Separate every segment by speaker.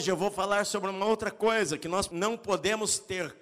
Speaker 1: hoje eu vou falar sobre uma outra coisa, que nós não podemos ter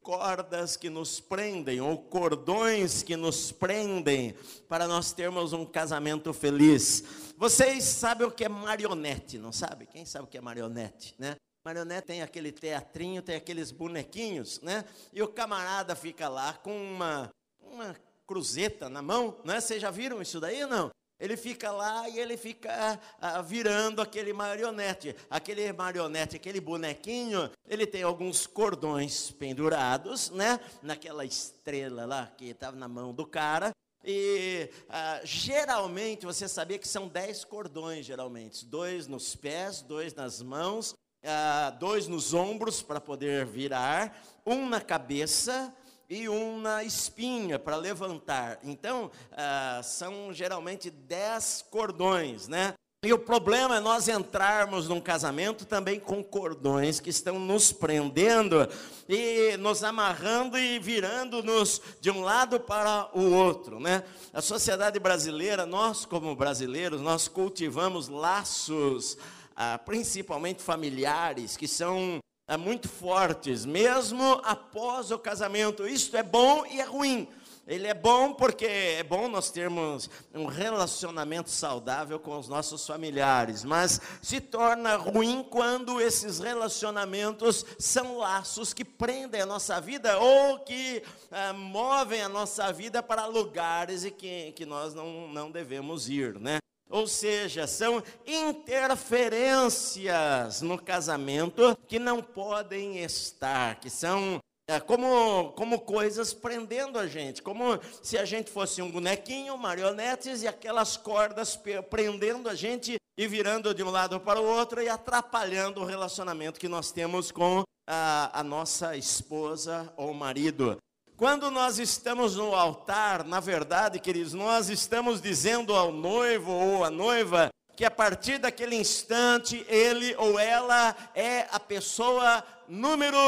Speaker 1: cordas que nos prendem ou cordões que nos prendem para nós termos um casamento feliz. Vocês sabem o que é marionete, não sabe? Quem sabe o que é marionete, né? Marionete tem aquele teatrinho, tem aqueles bonequinhos, né? E o camarada fica lá com uma, uma cruzeta na mão, né? Vocês já viram isso daí ou não? Ele fica lá e ele fica ah, virando aquele marionete. Aquele marionete, aquele bonequinho, ele tem alguns cordões pendurados, né? Naquela estrela lá que estava na mão do cara. E ah, geralmente, você sabia que são dez cordões, geralmente. Dois nos pés, dois nas mãos, ah, dois nos ombros para poder virar, um na cabeça e uma espinha para levantar. Então, ah, são geralmente dez cordões, né? E o problema é nós entrarmos num casamento também com cordões que estão nos prendendo e nos amarrando e virando-nos de um lado para o outro, né? A sociedade brasileira, nós como brasileiros, nós cultivamos laços, ah, principalmente familiares, que são muito fortes, mesmo após o casamento. Isto é bom e é ruim. Ele é bom porque é bom nós termos um relacionamento saudável com os nossos familiares, mas se torna ruim quando esses relacionamentos são laços que prendem a nossa vida ou que ah, movem a nossa vida para lugares e que, que nós não, não devemos ir, né? Ou seja, são interferências no casamento que não podem estar, que são é, como, como coisas prendendo a gente, como se a gente fosse um bonequinho, marionetes e aquelas cordas prendendo a gente e virando de um lado para o outro e atrapalhando o relacionamento que nós temos com a, a nossa esposa ou marido. Quando nós estamos no altar, na verdade, queridos, nós estamos dizendo ao noivo ou à noiva que a partir daquele instante ele ou ela é a pessoa número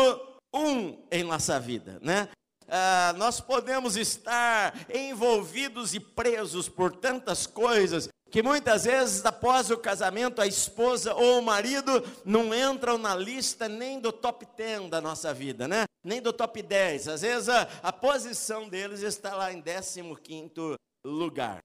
Speaker 1: um em nossa vida, né? Ah, nós podemos estar envolvidos e presos por tantas coisas que muitas vezes após o casamento a esposa ou o marido não entram na lista nem do top 10 da nossa vida, né? Nem do top 10. Às vezes a, a posição deles está lá em 15º lugar.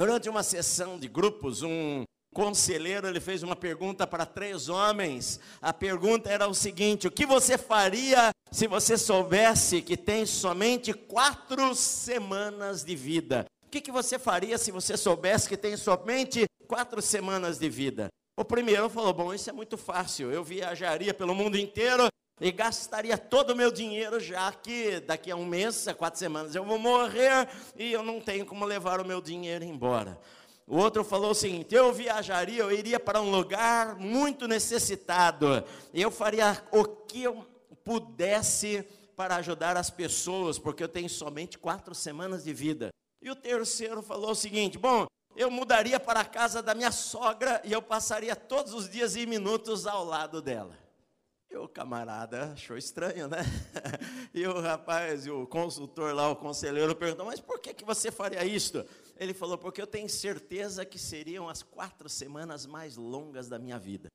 Speaker 1: Durante uma sessão de grupos, um conselheiro ele fez uma pergunta para três homens. A pergunta era o seguinte: o que você faria se você soubesse que tem somente quatro semanas de vida? Que, que você faria se você soubesse que tem somente quatro semanas de vida? O primeiro falou: Bom, isso é muito fácil. Eu viajaria pelo mundo inteiro e gastaria todo o meu dinheiro, já que daqui a um mês, a quatro semanas, eu vou morrer e eu não tenho como levar o meu dinheiro embora. O outro falou o seguinte: eu viajaria, eu iria para um lugar muito necessitado, eu faria o que eu pudesse para ajudar as pessoas, porque eu tenho somente quatro semanas de vida. E o terceiro falou o seguinte: Bom, eu mudaria para a casa da minha sogra e eu passaria todos os dias e minutos ao lado dela. E o camarada achou estranho, né? E o rapaz, o consultor lá, o conselheiro, perguntou: Mas por que, que você faria isto? Ele falou: Porque eu tenho certeza que seriam as quatro semanas mais longas da minha vida.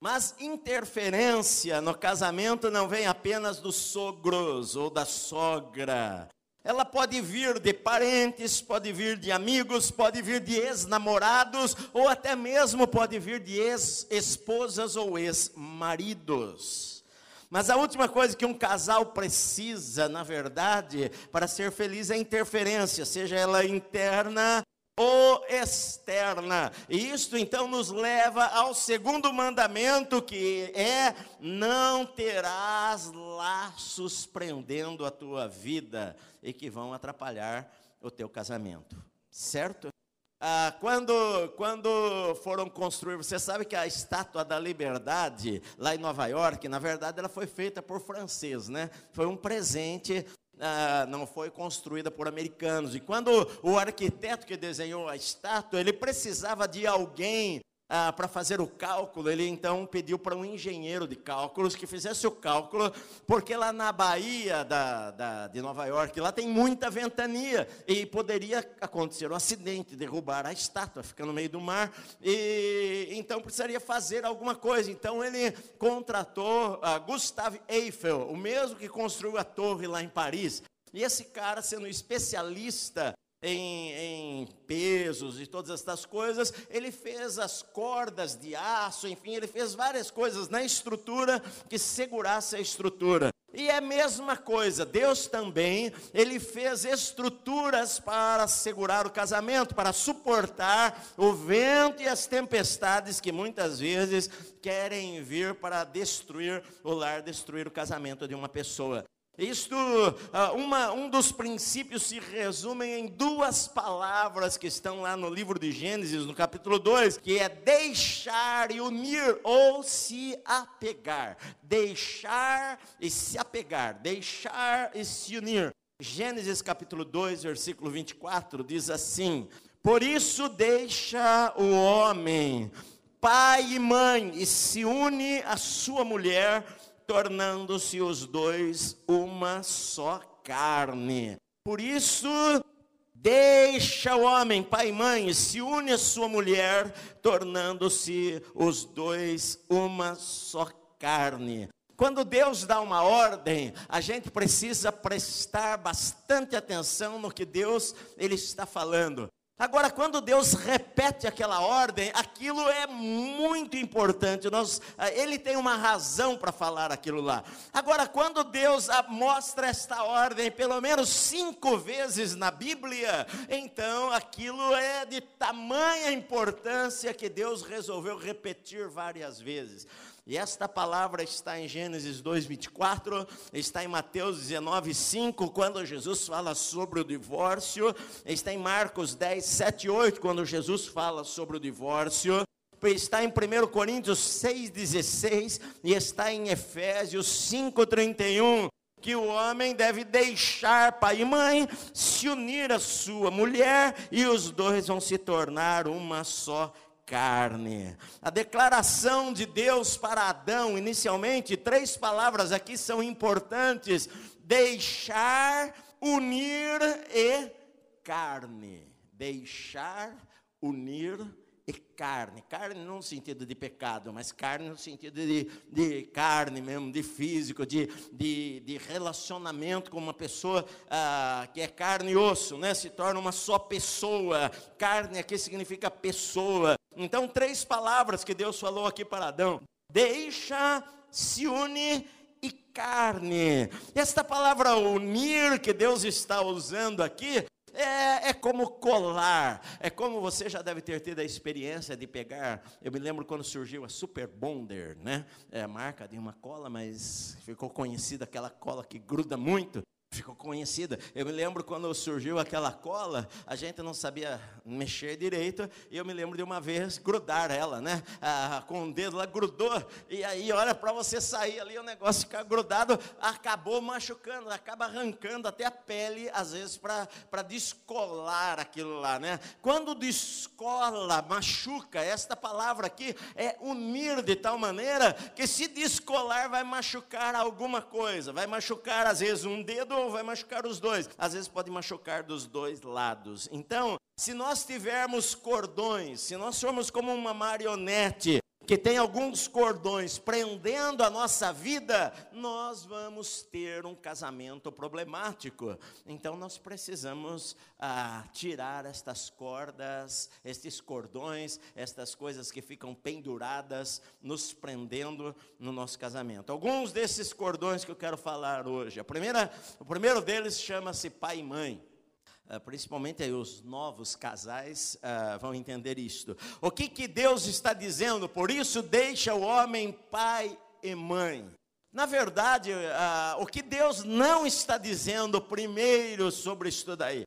Speaker 1: Mas interferência no casamento não vem apenas dos sogros ou da sogra. Ela pode vir de parentes, pode vir de amigos, pode vir de ex-namorados, ou até mesmo pode vir de ex-esposas ou ex-maridos. Mas a última coisa que um casal precisa, na verdade, para ser feliz é interferência, seja ela interna ou externa. E isto então nos leva ao segundo mandamento, que é: não terás laços prendendo a tua vida e que vão atrapalhar o teu casamento. Certo? Ah, quando, quando foram construir, você sabe que a estátua da liberdade, lá em Nova York, na verdade ela foi feita por francês, né? Foi um presente ah, não foi construída por americanos. E quando o arquiteto que desenhou a estátua, ele precisava de alguém ah, para fazer o cálculo, ele então pediu para um engenheiro de cálculos que fizesse o cálculo, porque lá na Bahia da, da, de Nova York, lá tem muita ventania, e poderia acontecer um acidente, derrubar a estátua, fica no meio do mar, e então precisaria fazer alguma coisa. Então ele contratou ah, Gustave Eiffel, o mesmo que construiu a torre lá em Paris. E esse cara, sendo especialista em, em, pesos e todas essas coisas, ele fez as cordas de aço, enfim, ele fez várias coisas na estrutura que segurasse a estrutura. E é a mesma coisa, Deus também, ele fez estruturas para segurar o casamento, para suportar o vento e as tempestades que muitas vezes querem vir para destruir o lar, destruir o casamento de uma pessoa. Isto, ah, uma, um dos princípios se resume em duas palavras que estão lá no livro de Gênesis, no capítulo 2, que é deixar e unir ou se apegar. Deixar e se apegar, deixar e se unir. Gênesis capítulo 2, versículo 24 diz assim: Por isso deixa o homem pai e mãe e se une à sua mulher tornando-se os dois uma só carne. Por isso, deixa o homem, pai e mãe, se une à sua mulher, tornando-se os dois uma só carne. Quando Deus dá uma ordem, a gente precisa prestar bastante atenção no que Deus ele está falando. Agora, quando Deus repete aquela ordem, aquilo é muito importante. Nós, ah, ele tem uma razão para falar aquilo lá. Agora, quando Deus ah, mostra esta ordem pelo menos cinco vezes na Bíblia, então aquilo é de tamanha importância que Deus resolveu repetir várias vezes. E esta palavra está em Gênesis 2:24, está em Mateus 19:5, quando Jesus fala sobre o divórcio, está em Marcos 10, 7 8, quando Jesus fala sobre o divórcio, está em 1 Coríntios 6,16 e está em Efésios 5,31 que o homem deve deixar pai e mãe, se unir à sua mulher e os dois vão se tornar uma só carne. A declaração de Deus para Adão, inicialmente, três palavras aqui são importantes: deixar, unir e carne. Deixar, unir e carne. Carne não no sentido de pecado, mas carne no sentido de, de carne mesmo, de físico, de, de, de relacionamento com uma pessoa ah, que é carne e osso, né? se torna uma só pessoa. Carne aqui significa pessoa. Então, três palavras que Deus falou aqui para Adão: deixa, se une e carne. Esta palavra unir que Deus está usando aqui é, é, como colar, é como você já deve ter tido a experiência de pegar. Eu me lembro quando surgiu a Super Bonder, né? É marca de uma cola, mas ficou conhecida aquela cola que gruda muito ficou conhecida. Eu me lembro quando surgiu aquela cola, a gente não sabia mexer direito, e eu me lembro de uma vez grudar ela, né? Ah, com o dedo lá grudou, e aí, olha, para você sair ali, o negócio ficar grudado, acabou machucando, acaba arrancando até a pele, às vezes, para descolar aquilo lá, né? Quando descola, machuca, esta palavra aqui é unir de tal maneira que se descolar vai machucar alguma coisa, vai machucar, às vezes, um dedo vai machucar os dois. Às vezes pode machucar dos dois lados. Então, se nós tivermos cordões, se nós formos como uma marionete, que tem alguns cordões prendendo a nossa vida, nós vamos ter um casamento problemático. Então nós precisamos ah, tirar estas cordas, estes cordões, estas coisas que ficam penduradas, nos prendendo no nosso casamento. Alguns desses cordões que eu quero falar hoje. A primeira, o primeiro deles chama-se pai e mãe. Uh, principalmente aí os novos casais uh, vão entender isto. O que, que Deus está dizendo? Por isso deixa o homem pai e mãe. Na verdade, uh, o que Deus não está dizendo primeiro sobre isso daí?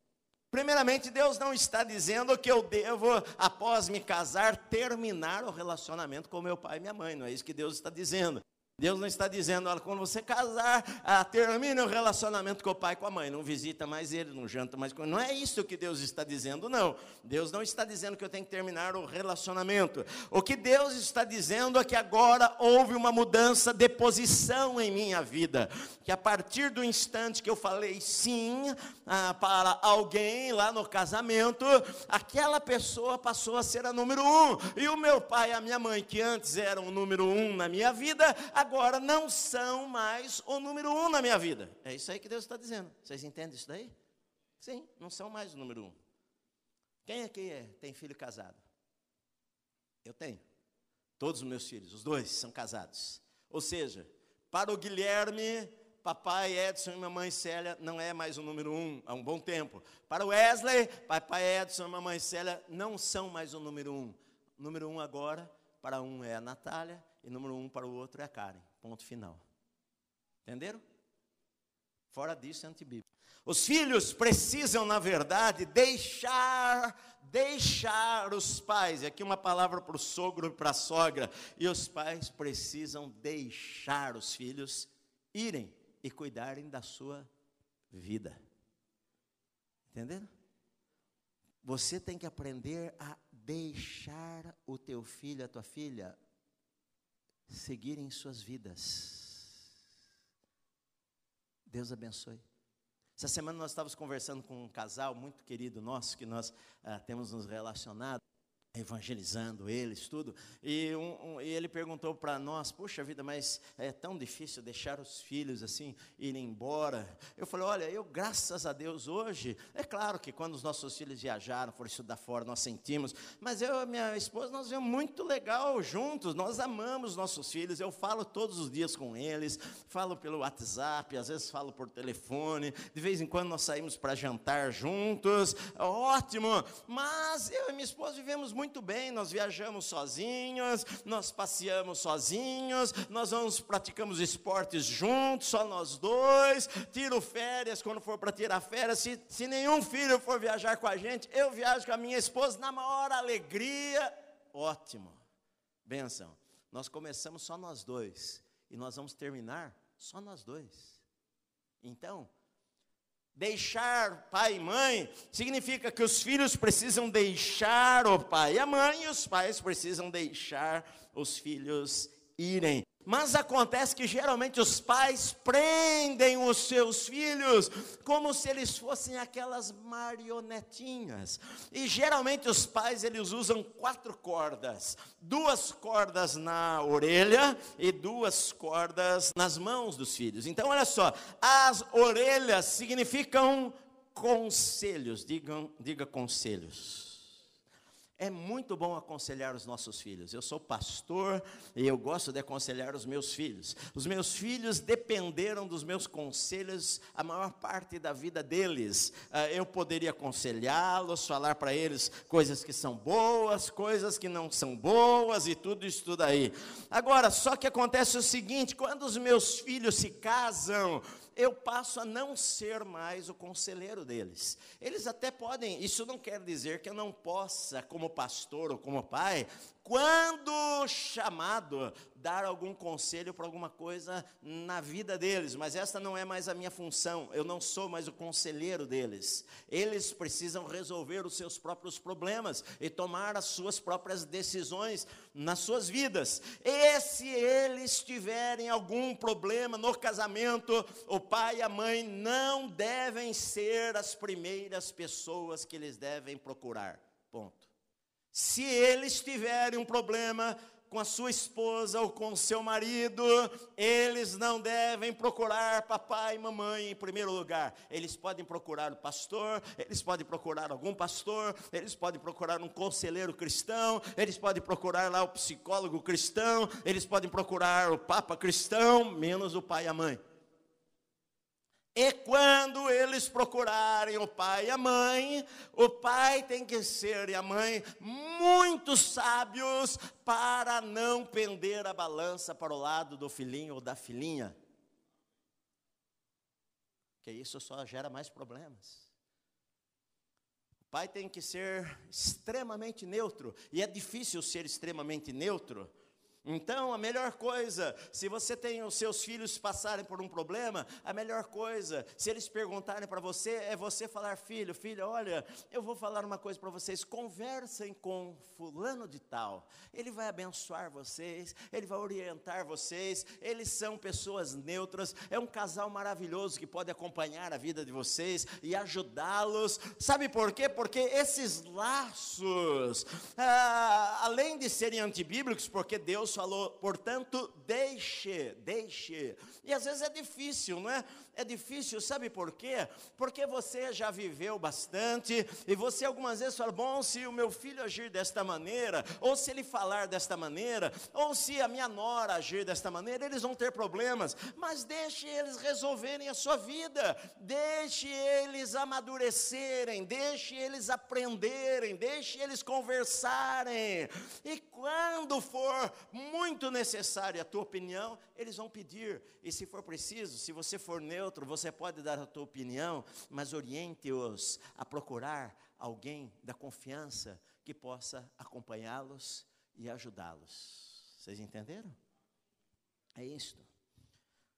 Speaker 1: Primeiramente, Deus não está dizendo que eu devo, após me casar, terminar o relacionamento com meu pai e minha mãe. Não é isso que Deus está dizendo. Deus não está dizendo, olha, quando você casar, ah, termine o relacionamento com o pai e com a mãe, não visita mais ele, não janta mais com ele. Não é isso que Deus está dizendo, não. Deus não está dizendo que eu tenho que terminar o relacionamento. O que Deus está dizendo é que agora houve uma mudança de posição em minha vida. Que a partir do instante que eu falei sim ah, para alguém lá no casamento, aquela pessoa passou a ser a número um. E o meu pai e a minha mãe, que antes eram o número um na minha vida, não são mais o número um na minha vida. É isso aí que Deus está dizendo. Vocês entendem isso daí? Sim, não são mais o número um. Quem aqui é, tem filho casado? Eu tenho. Todos os meus filhos, os dois são casados. Ou seja, para o Guilherme, papai Edson e mamãe Célia não é mais o número um há um bom tempo. Para o Wesley, papai Edson e mamãe Célia não são mais o número um. O número um agora, para um é a Natália e número um para o outro é a Karen. Ponto final. Entenderam? Fora disso é antibíblico. Os filhos precisam, na verdade, deixar, deixar os pais. E aqui uma palavra para o sogro e para a sogra. E os pais precisam deixar os filhos irem e cuidarem da sua vida. Entenderam? Você tem que aprender a deixar o teu filho, a tua filha, seguirem suas vidas. Deus abençoe. Essa semana nós estávamos conversando com um casal muito querido nosso, que nós ah, temos nos relacionado evangelizando eles, tudo. E, um, um, e ele perguntou para nós: Puxa vida, mas é tão difícil deixar os filhos assim irem embora. Eu falei: Olha, eu, graças a Deus, hoje, é claro que quando os nossos filhos viajaram, foram estudar fora, nós sentimos, mas eu e minha esposa, nós vemos muito legal juntos, nós amamos nossos filhos. Eu falo todos os dias com eles, falo pelo WhatsApp, às vezes falo por telefone, de vez em quando nós saímos para jantar juntos, ótimo, mas eu e minha esposa vivemos muito bem, nós viajamos sozinhos, nós passeamos sozinhos, nós vamos, praticamos esportes juntos, só nós dois, tiro férias quando for para tirar férias, se, se nenhum filho for viajar com a gente, eu viajo com a minha esposa na maior alegria, ótimo, benção, nós começamos só nós dois, e nós vamos terminar só nós dois, então, Deixar pai e mãe significa que os filhos precisam deixar o pai e a mãe, e os pais precisam deixar os filhos irem. Mas acontece que geralmente os pais prendem os seus filhos como se eles fossem aquelas marionetinhas. E geralmente os pais eles usam quatro cordas, duas cordas na orelha e duas cordas nas mãos dos filhos. Então olha só, as orelhas significam conselhos, digam, diga conselhos. É muito bom aconselhar os nossos filhos. Eu sou pastor e eu gosto de aconselhar os meus filhos. Os meus filhos dependeram dos meus conselhos a maior parte da vida deles. Ah, eu poderia aconselhá-los, falar para eles coisas que são boas, coisas que não são boas e tudo isso tudo aí. Agora, só que acontece o seguinte: quando os meus filhos se casam, eu passo a não ser mais o conselheiro deles. Eles até podem, isso não quer dizer que eu não possa, como pastor ou como pai, quando chamado, dar algum conselho para alguma coisa na vida deles, mas essa não é mais a minha função, eu não sou mais o conselheiro deles. Eles precisam resolver os seus próprios problemas e tomar as suas próprias decisões nas suas vidas. E se eles tiverem algum problema no casamento, o pai e a mãe não devem ser as primeiras pessoas que eles devem procurar. Ponto. Se eles tiverem um problema com a sua esposa ou com o seu marido, eles não devem procurar papai e mamãe em primeiro lugar. Eles podem procurar o pastor, eles podem procurar algum pastor, eles podem procurar um conselheiro cristão, eles podem procurar lá o psicólogo cristão, eles podem procurar o papa cristão, menos o pai e a mãe. E quando eles procurarem o pai e a mãe, o pai tem que ser e a mãe muito sábios para não pender a balança para o lado do filhinho ou da filhinha. Que isso só gera mais problemas. O pai tem que ser extremamente neutro, e é difícil ser extremamente neutro, Então, a melhor coisa, se você tem os seus filhos passarem por um problema, a melhor coisa, se eles perguntarem para você, é você falar: filho, filha, olha, eu vou falar uma coisa para vocês, conversem com Fulano de Tal, ele vai abençoar vocês, ele vai orientar vocês, eles são pessoas neutras, é um casal maravilhoso que pode acompanhar a vida de vocês e ajudá-los. Sabe por quê? Porque esses laços, ah, além de serem antibíblicos, porque Deus Falou, portanto, deixe, deixe. E às vezes é difícil, não é? É difícil, sabe por quê? Porque você já viveu bastante e você algumas vezes fala: bom, se o meu filho agir desta maneira, ou se ele falar desta maneira, ou se a minha nora agir desta maneira, eles vão ter problemas. Mas deixe eles resolverem a sua vida, deixe eles amadurecerem, deixe eles aprenderem, deixe eles conversarem. E quando for muito necessária a tua opinião, eles vão pedir. E se for preciso, se você for neutro, você pode dar a tua opinião, mas oriente-os a procurar alguém da confiança que possa acompanhá-los e ajudá-los. Vocês entenderam? É isto.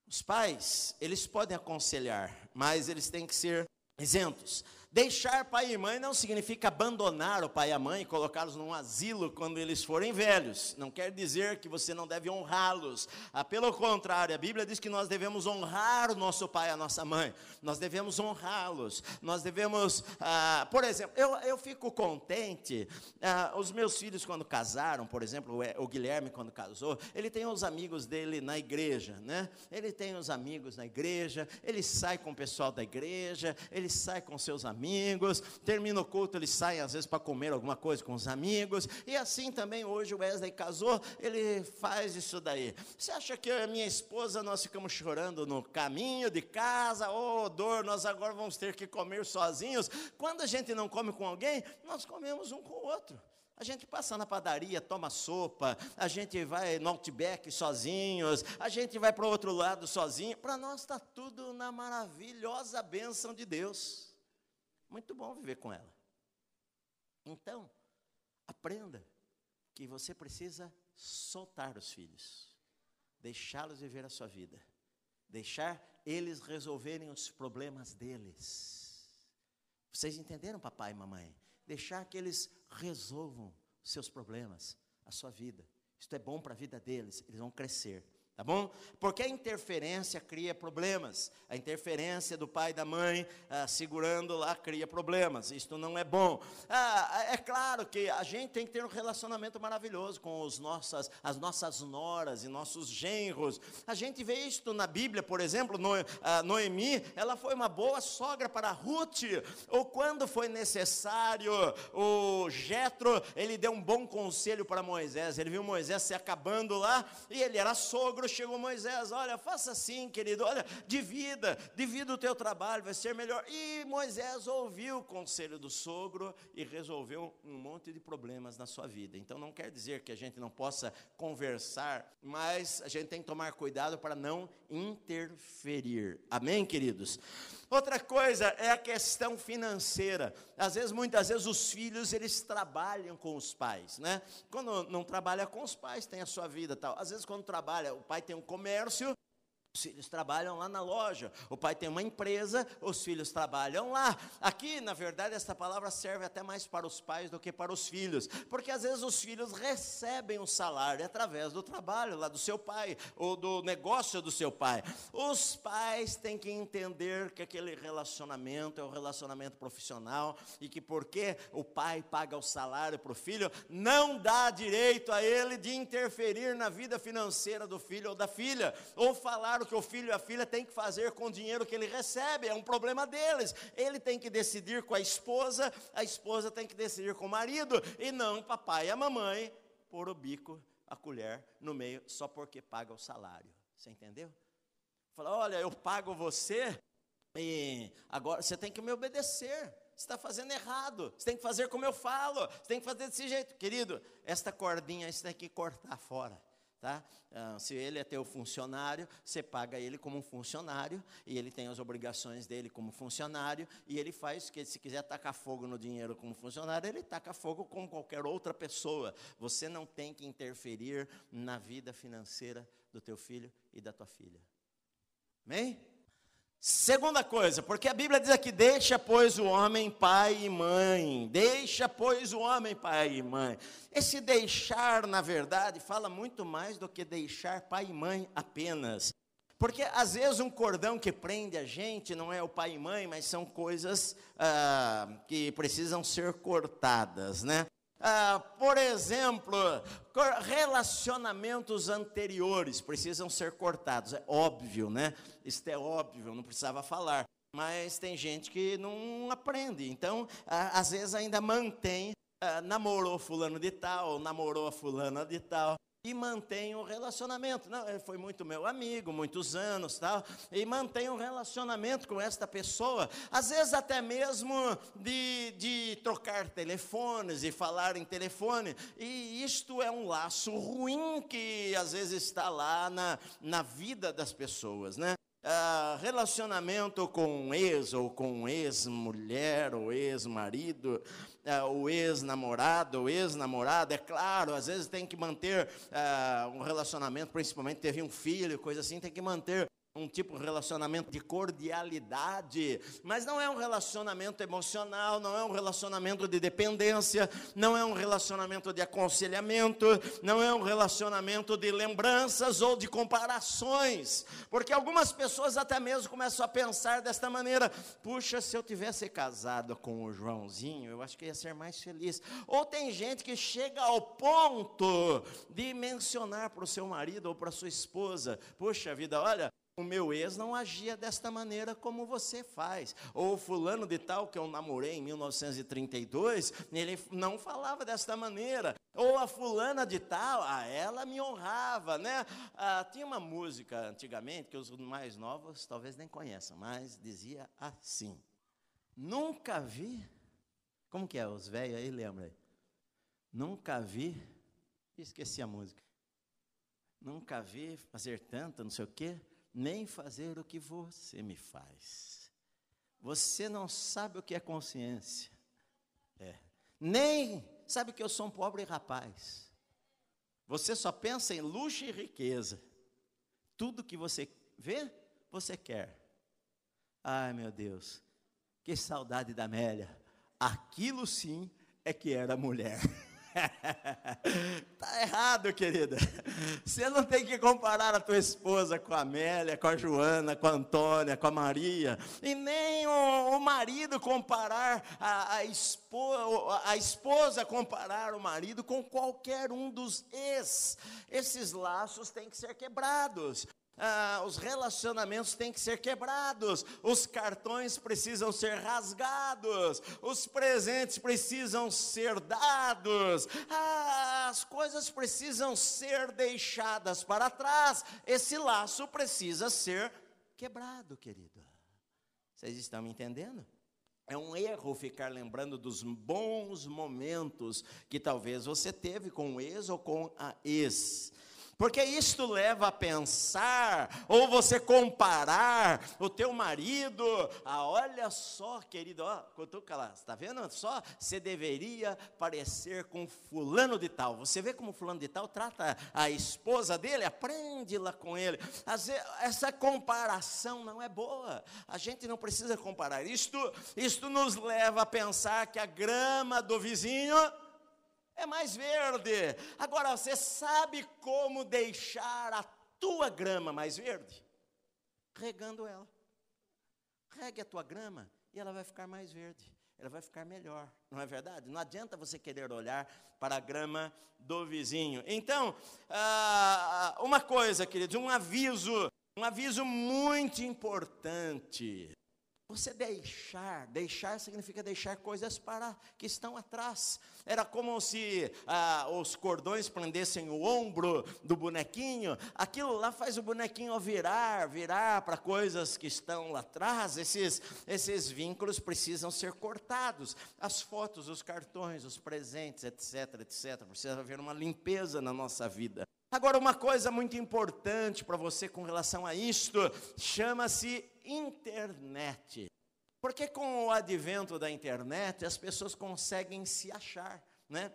Speaker 1: Os pais, eles podem aconselhar, mas eles têm que ser isentos. Deixar pai e mãe não significa abandonar o pai e a mãe e colocá-los num asilo quando eles forem velhos. Não quer dizer que você não deve honrá-los. Ah, pelo contrário, a Bíblia diz que nós devemos honrar o nosso pai e a nossa mãe. Nós devemos honrá-los. Nós devemos, ah, por exemplo, eu, eu fico contente. Ah, os meus filhos, quando casaram, por exemplo, o, o Guilherme, quando casou, ele tem os amigos dele na igreja, né? Ele tem os amigos na igreja, ele sai com o pessoal da igreja, ele sai com seus amigos amigos, termina o culto, eles saem às vezes para comer alguma coisa com os amigos, e assim também hoje o Wesley casou, ele faz isso daí. Você acha que a minha esposa, nós ficamos chorando no caminho de casa, oh dor, nós agora vamos ter que comer sozinhos? Quando a gente não come com alguém, nós comemos um com o outro. A gente passa na padaria, toma sopa, a gente vai no Outback sozinhos, a gente vai para o outro lado sozinho. Para nós está tudo na maravilhosa bênção de Deus. Muito bom viver com ela. Então, aprenda que você precisa soltar os filhos, deixá-los viver a sua vida, deixar eles resolverem os problemas deles. Vocês entenderam, papai e mamãe? Deixar que eles resolvam seus problemas, a sua vida. Isto é bom para a vida deles, eles vão crescer. Tá bom? Porque a interferência cria problemas. A interferência do pai e da mãe ah, segurando lá cria problemas. Isto não é bom. Ah, é claro que a gente tem que ter um relacionamento maravilhoso com os nossas, as nossas noras e nossos genros. A gente vê isto na Bíblia, por exemplo, no, ah, Noemi, ela foi uma boa sogra para Ruth. Ou quando foi necessário, o Jetro, ele deu um bom conselho para Moisés. Ele viu Moisés se acabando lá e ele era sogro sogro chegou Moisés, olha, faça assim, querido, olha, divida, divida o teu trabalho, vai ser melhor. E Moisés ouviu o conselho do sogro e resolveu um monte de problemas na sua vida. Então não quer dizer que a gente não possa conversar, mas a gente tem que tomar cuidado para não interferir. Amém, queridos? Outra coisa é a questão financeira. Às vezes, muitas vezes, os filhos eles trabalham com os pais, né? Quando não trabalha com os pais, tem a sua vida tal. Às vezes, quando trabalha, o pai tem um comércio, os filhos trabalham lá na loja. O pai tem uma empresa, os filhos trabalham lá. Aqui, na verdade, essa palavra serve até mais para os pais do que para os filhos, porque às vezes os filhos recebem um salário através do trabalho lá do seu pai ou do negócio do seu pai. Os pais têm que entender que aquele relacionamento é um relacionamento profissional e que porque o pai paga o salário para o filho, não dá direito a ele de interferir na vida financeira do filho ou da filha, ou falar que o filho e a filha têm que fazer com o dinheiro que ele recebe, é um problema deles. Ele tem que decidir com a esposa, a esposa tem que decidir com o marido, e não o papai e a mamãe pôr o bico, a colher no meio, só porque paga o salário. Você entendeu? Fala, olha, eu pago você, e agora você tem que me obedecer. Você está fazendo errado. Você tem que fazer como eu falo. Você tem que fazer desse jeito. Querido, esta cordinha você tem que cortar fora Tá? Ah, se ele é teu funcionário, você paga ele como funcionário, e ele tem as obrigações dele como funcionário, e ele faz que, se quiser tacar fogo no dinheiro como funcionário, ele taca fogo como qualquer outra pessoa. Você não tem que interferir na vida financeira do teu filho e da tua filha. Amém? Segunda coisa, porque a Bíblia diz aqui: deixa, pois, o homem pai e mãe. Deixa, pois, o homem pai e mãe. Esse deixar, na verdade, fala muito mais do que deixar pai e mãe apenas. Porque às vezes um cordão que prende a gente não é o pai e mãe, mas são coisas ah, que precisam ser cortadas, né? Ah, por exemplo, relacionamentos anteriores precisam ser cortados. É óbvio, né? Isso é óbvio, não precisava falar. Mas tem gente que não aprende. Então, às vezes ainda mantém, ah, namorou fulano de tal, namorou a fulana de tal e mantém um relacionamento. Não, ele foi muito meu amigo, muitos anos, tal, e mantém um relacionamento com esta pessoa, às vezes até mesmo de, de trocar telefones e falar em telefone, e isto é um laço ruim que às vezes está lá na, na vida das pessoas, né? Ah, relacionamento com ex ou com ex-mulher ou ex-marido, ah, o ex-namorado ou ex-namorada, é claro, às vezes tem que manter ah, um relacionamento, principalmente teve um filho, coisa assim, tem que manter um tipo de relacionamento de cordialidade, mas não é um relacionamento emocional, não é um relacionamento de dependência, não é um relacionamento de aconselhamento, não é um relacionamento de lembranças ou de comparações, porque algumas pessoas até mesmo começam a pensar desta maneira: puxa, se eu tivesse casado com o Joãozinho, eu acho que ia ser mais feliz. Ou tem gente que chega ao ponto de mencionar para o seu marido ou para sua esposa: puxa vida, olha o meu ex não agia desta maneira como você faz. Ou fulano de tal que eu namorei em 1932, ele não falava desta maneira. Ou a fulana de tal, a ela me honrava, né? Ah, tinha uma música antigamente que os mais novos talvez nem conheçam, mas dizia assim: Nunca vi. Como que é? Os velhos aí lembra aí? Nunca vi. Esqueci a música. Nunca vi fazer tanto, não sei o quê nem fazer o que você me faz. Você não sabe o que é consciência. É. Nem sabe que eu sou um pobre rapaz. Você só pensa em luxo e riqueza. Tudo que você vê, você quer. Ai, meu Deus, que saudade da Amélia. Aquilo sim é que era mulher. tá errado, querida. Você não tem que comparar a tua esposa com a Amélia, com a Joana, com a Antônia, com a Maria, e nem o, o marido comparar a, a, esposa, a esposa comparar o marido com qualquer um dos ex. Esses laços têm que ser quebrados. Ah, os relacionamentos têm que ser quebrados, os cartões precisam ser rasgados, os presentes precisam ser dados, ah, as coisas precisam ser deixadas para trás, esse laço precisa ser quebrado, querido. Vocês estão me entendendo? É um erro ficar lembrando dos bons momentos que talvez você teve com o ex ou com a ex. Porque isto leva a pensar, ou você comparar o teu marido, ah, olha só, querido, ó, lá, está vendo só? Você deveria parecer com fulano de tal. Você vê como fulano de tal trata a esposa dele, aprende lá com ele. Essa comparação não é boa. A gente não precisa comparar. Isto, isto nos leva a pensar que a grama do vizinho é mais verde. Agora, você sabe como deixar a tua grama mais verde? Regando ela. Regue a tua grama e ela vai ficar mais verde. Ela vai ficar melhor, não é verdade? Não adianta você querer olhar para a grama do vizinho. Então, ah, uma coisa, queridos, um aviso, um aviso muito importante. Você deixar, deixar significa deixar coisas para que estão atrás. Era como se ah, os cordões prendessem o ombro do bonequinho. Aquilo lá faz o bonequinho virar, virar para coisas que estão lá atrás. Esses, esses vínculos precisam ser cortados. As fotos, os cartões, os presentes, etc, etc. Precisa haver uma limpeza na nossa vida. Agora, uma coisa muito importante para você com relação a isto, chama-se internet. Porque com o advento da internet, as pessoas conseguem se achar, né?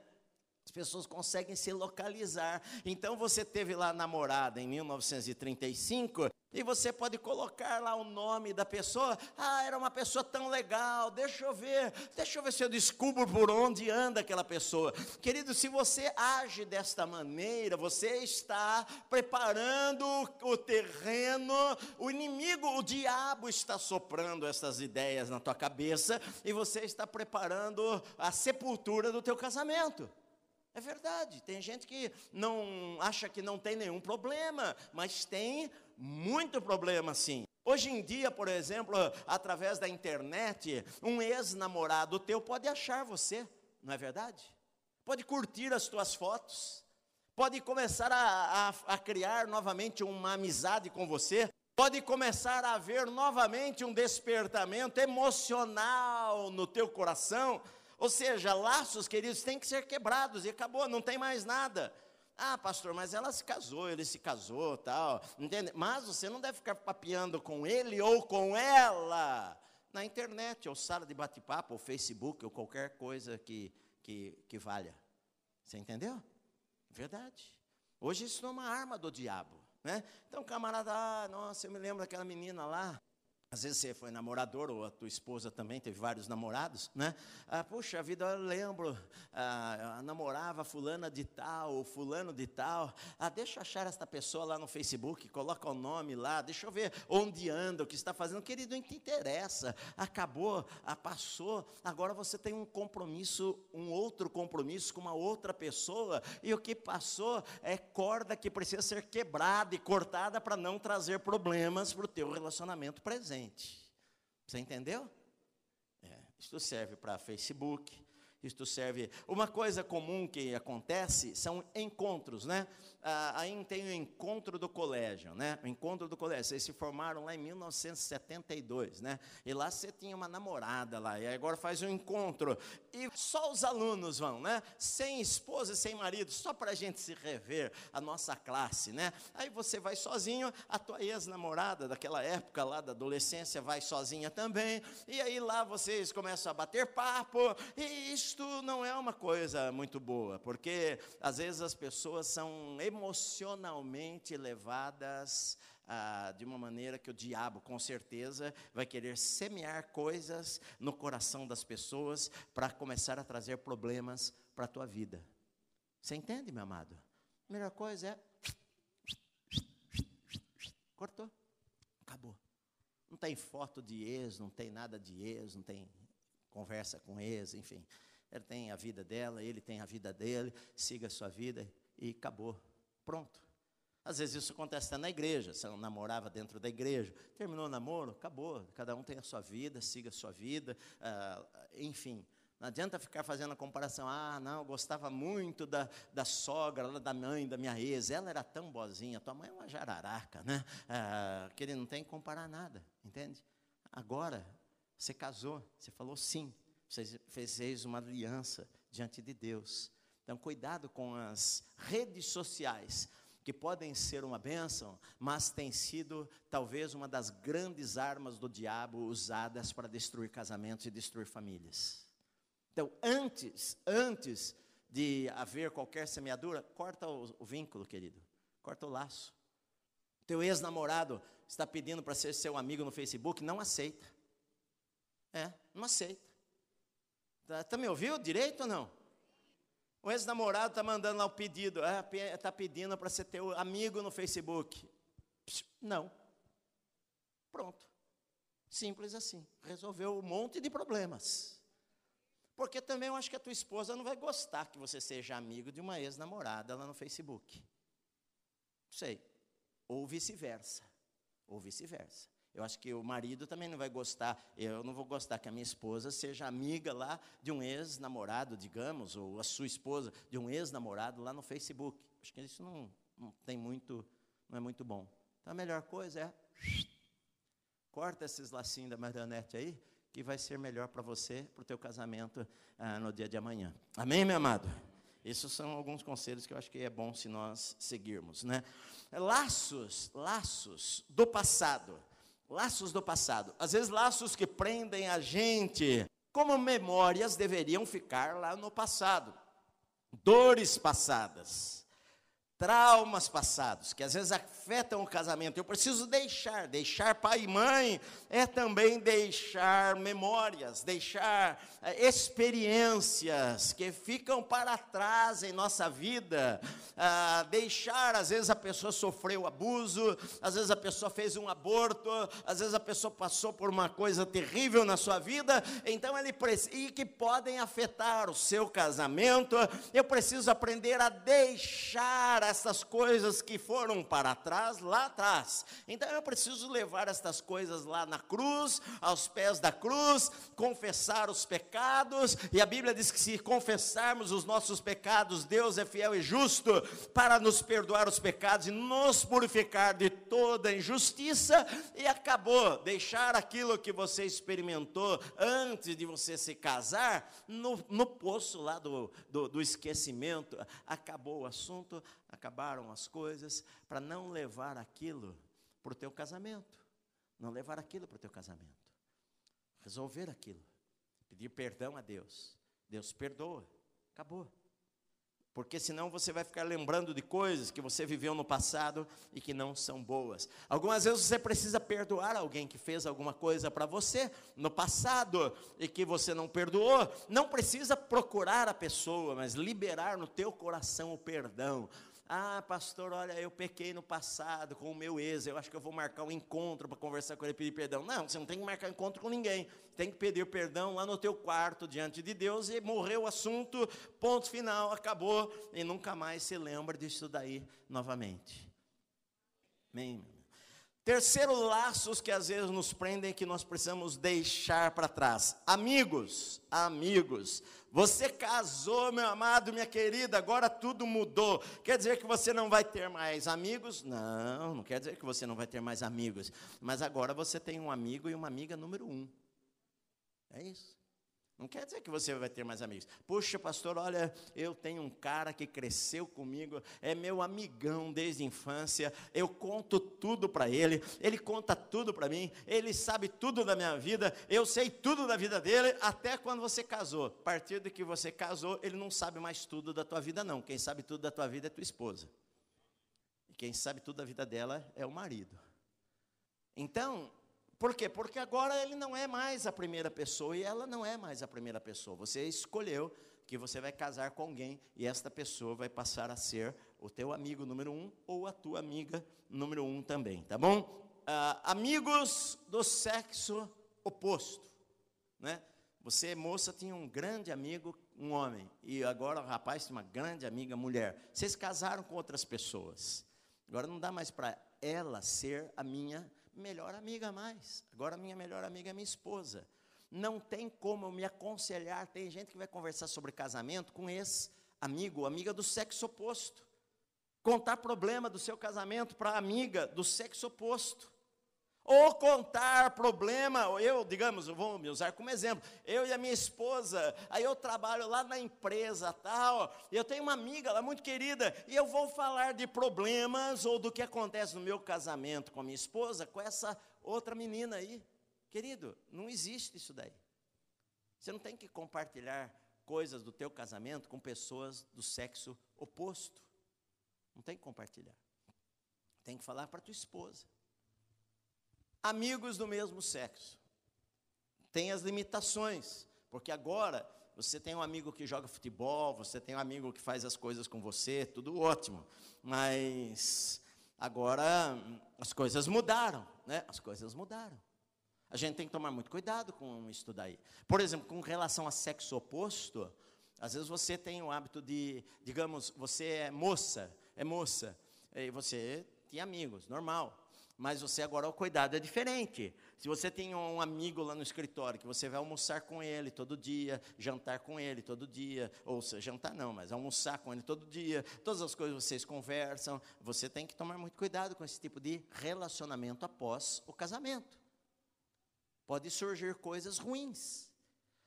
Speaker 1: As pessoas conseguem se localizar. Então você teve lá namorada em 1935 e você pode colocar lá o nome da pessoa. Ah, era uma pessoa tão legal. Deixa eu ver. Deixa eu ver se eu descubro por onde anda aquela pessoa. Querido, se você age desta maneira, você está preparando o terreno. O inimigo, o diabo está soprando essas ideias na tua cabeça e você está preparando a sepultura do teu casamento. É verdade, tem gente que não acha que não tem nenhum problema, mas tem muito problema sim. Hoje em dia, por exemplo, através da internet, um ex-namorado teu pode achar você, não é verdade? Pode curtir as tuas fotos, pode começar a, a, a criar novamente uma amizade com você, pode começar a haver novamente um despertamento emocional no teu coração, ou seja, laços, queridos, têm que ser quebrados e acabou, não tem mais nada. Ah, pastor, mas ela se casou, ele se casou, tal, entende? Mas você não deve ficar papeando com ele ou com ela na internet, ou sala de bate-papo, ou Facebook, ou qualquer coisa que, que, que valha. Você entendeu? Verdade. Hoje isso não é uma arma do diabo. Né? Então, camarada, ah, nossa, eu me lembro daquela menina lá, às vezes você foi namorador, ou a tua esposa também teve vários namorados, né? Ah, puxa vida, eu lembro, ah, namorava fulana de tal, ou fulano de tal. Ah, deixa eu achar esta pessoa lá no Facebook, coloca o nome lá, deixa eu ver onde anda, o que está fazendo. Querido, não te interessa. Acabou, ah, passou. Agora você tem um compromisso, um outro compromisso com uma outra pessoa, e o que passou é corda que precisa ser quebrada e cortada para não trazer problemas para o teu relacionamento presente presente. Você entendeu? É, isto serve para Facebook, isto serve. Uma coisa comum que acontece são encontros, né? Ah, aí tem o encontro do colégio, né? O encontro do colégio. Vocês se formaram lá em 1972, né? E lá você tinha uma namorada lá, e agora faz um encontro. E só os alunos vão, né? Sem esposa sem marido, só para a gente se rever, a nossa classe, né? Aí você vai sozinho, a tua ex-namorada daquela época lá da adolescência vai sozinha também, e aí lá vocês começam a bater papo, e isto não é uma coisa muito boa, porque às vezes as pessoas são emocionalmente levadas ah, de uma maneira que o diabo, com certeza, vai querer semear coisas no coração das pessoas para começar a trazer problemas para a tua vida. Você entende, meu amado? A melhor coisa é. Cortou. Acabou. Não tem foto de ex, não tem nada de ex, não tem conversa com ex, enfim. Ela tem a vida dela, ele tem a vida dele, siga a sua vida e acabou. Pronto. Às vezes isso acontece até na igreja. Você namorava dentro da igreja, terminou o namoro, acabou. Cada um tem a sua vida, siga a sua vida, ah, enfim. Não adianta ficar fazendo a comparação. Ah, não, eu gostava muito da, da sogra, da mãe, da minha ex. Ela era tão boazinha. Tua mãe é uma jararaca, né? Ah, que ele não tem que comparar nada, entende? Agora, você casou, você falou sim. Você fez uma aliança diante de Deus. Então, cuidado com as redes sociais, que podem ser uma bênção, mas têm sido talvez uma das grandes armas do diabo usadas para destruir casamentos e destruir famílias. Então, antes, antes de haver qualquer semeadura, corta o, o vínculo, querido. Corta o laço. Teu ex-namorado está pedindo para ser seu amigo no Facebook, não aceita. É, não aceita. Está tá me ouvindo direito ou não? O ex-namorado está mandando lá o pedido, está ah, pedindo para ser teu amigo no Facebook. Não. Pronto. Simples assim. Resolveu um monte de problemas. Porque também eu acho que a tua esposa não vai gostar que você seja amigo de uma ex-namorada lá no Facebook. Sei. Ou vice-versa. Ou vice-versa. Eu acho que o marido também não vai gostar, eu não vou gostar que a minha esposa seja amiga lá de um ex-namorado, digamos, ou a sua esposa de um ex-namorado lá no Facebook. Acho que isso não, não tem muito, não é muito bom. Então a melhor coisa é corta esses lacinhos da marionete aí, que vai ser melhor para você, para o teu casamento ah, no dia de amanhã. Amém, meu amado? Esses são alguns conselhos que eu acho que é bom se nós seguirmos, né? Laços, laços do passado. Laços do passado. Às vezes laços que prendem a gente, como memórias deveriam ficar lá no passado. Dores passadas traumas passados, que às vezes afetam o casamento. Eu preciso deixar, deixar pai e mãe é também deixar memórias, deixar é, experiências que ficam para trás em nossa vida, ah, deixar, às vezes a pessoa sofreu abuso, às vezes a pessoa fez um aborto, às vezes a pessoa passou por uma coisa terrível na sua vida, então ele e que podem afetar o seu casamento. Eu preciso aprender a deixar essas coisas que foram para trás, lá atrás. Então eu preciso levar estas coisas lá na cruz, aos pés da cruz, confessar os pecados, e a Bíblia diz que se confessarmos os nossos pecados, Deus é fiel e justo para nos perdoar os pecados e nos purificar de toda injustiça, e acabou, deixar aquilo que você experimentou antes de você se casar, no, no poço lá do, do, do esquecimento, acabou o assunto, acabaram as coisas, para não levar aquilo para o teu casamento. Não levar aquilo para o teu casamento. Resolver aquilo. Pedir perdão a Deus. Deus perdoa. Acabou. Porque senão você vai ficar lembrando de coisas que você viveu no passado e que não são boas. Algumas vezes você precisa perdoar alguém que fez alguma coisa para você no passado e que você não perdoou. Não precisa procurar a pessoa, mas liberar no teu coração o perdão. Ah, pastor, olha, eu pequei no passado com o meu ex, eu acho que eu vou marcar um encontro para conversar com ele e pedir perdão. Não, você não tem que marcar encontro com ninguém. Tem que pedir perdão lá no teu quarto, diante de Deus, e morreu o assunto, ponto final, acabou, e nunca mais se lembra disso daí novamente. Amém. Terceiro laços que às vezes nos prendem que nós precisamos deixar para trás. Amigos, amigos. Você casou, meu amado, minha querida, agora tudo mudou. Quer dizer que você não vai ter mais amigos? Não, não quer dizer que você não vai ter mais amigos. Mas agora você tem um amigo e uma amiga número um. É isso. Não quer dizer que você vai ter mais amigos. Puxa, pastor, olha, eu tenho um cara que cresceu comigo, é meu amigão desde a infância, eu conto tudo para ele, ele conta tudo para mim, ele sabe tudo da minha vida, eu sei tudo da vida dele, até quando você casou. A partir de que você casou, ele não sabe mais tudo da tua vida, não. Quem sabe tudo da tua vida é tua esposa. E quem sabe tudo da vida dela é o marido. Então, por quê? Porque agora ele não é mais a primeira pessoa e ela não é mais a primeira pessoa. Você escolheu que você vai casar com alguém e esta pessoa vai passar a ser o teu amigo número um ou a tua amiga número um também, tá bom? Ah, amigos do sexo oposto, né? Você, moça, tinha um grande amigo, um homem, e agora o rapaz tem uma grande amiga, mulher. Vocês casaram com outras pessoas. Agora não dá mais para ela ser a minha melhor amiga mais. Agora minha melhor amiga é minha esposa. Não tem como eu me aconselhar. Tem gente que vai conversar sobre casamento com esse amigo, amiga do sexo oposto. Contar problema do seu casamento para amiga do sexo oposto. Ou contar problema, eu, digamos, vou me usar como exemplo, eu e a minha esposa, aí eu trabalho lá na empresa tal, eu tenho uma amiga lá muito querida, e eu vou falar de problemas ou do que acontece no meu casamento com a minha esposa, com essa outra menina aí. Querido, não existe isso daí. Você não tem que compartilhar coisas do teu casamento com pessoas do sexo oposto. Não tem que compartilhar. Tem que falar para tua esposa amigos do mesmo sexo. Tem as limitações, porque agora você tem um amigo que joga futebol, você tem um amigo que faz as coisas com você, tudo ótimo. Mas agora as coisas mudaram, né? As coisas mudaram. A gente tem que tomar muito cuidado com isso daí. Por exemplo, com relação a sexo oposto, às vezes você tem o hábito de, digamos, você é moça, é moça, e você tem amigos, normal. Mas você agora o cuidado é diferente. Se você tem um amigo lá no escritório que você vai almoçar com ele todo dia, jantar com ele todo dia, ou seja, jantar não, mas almoçar com ele todo dia, todas as coisas vocês conversam, você tem que tomar muito cuidado com esse tipo de relacionamento após o casamento. Pode surgir coisas ruins.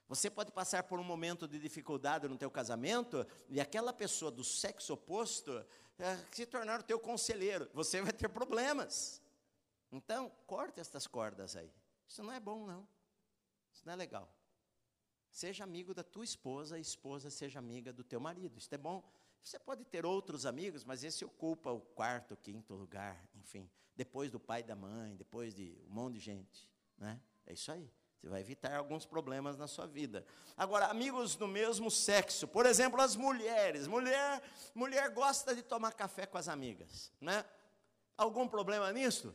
Speaker 1: Você pode passar por um momento de dificuldade no teu casamento e aquela pessoa do sexo oposto é, se tornar o teu conselheiro. Você vai ter problemas. Então, corte estas cordas aí. Isso não é bom, não. Isso não é legal. Seja amigo da tua esposa, a esposa seja amiga do teu marido. Isso é bom. Você pode ter outros amigos, mas esse ocupa o quarto, quinto lugar, enfim, depois do pai e da mãe, depois de um monte de gente, né? É isso aí. Você vai evitar alguns problemas na sua vida. Agora, amigos do mesmo sexo, por exemplo, as mulheres. Mulher, mulher gosta de tomar café com as amigas, né? Algum problema nisso?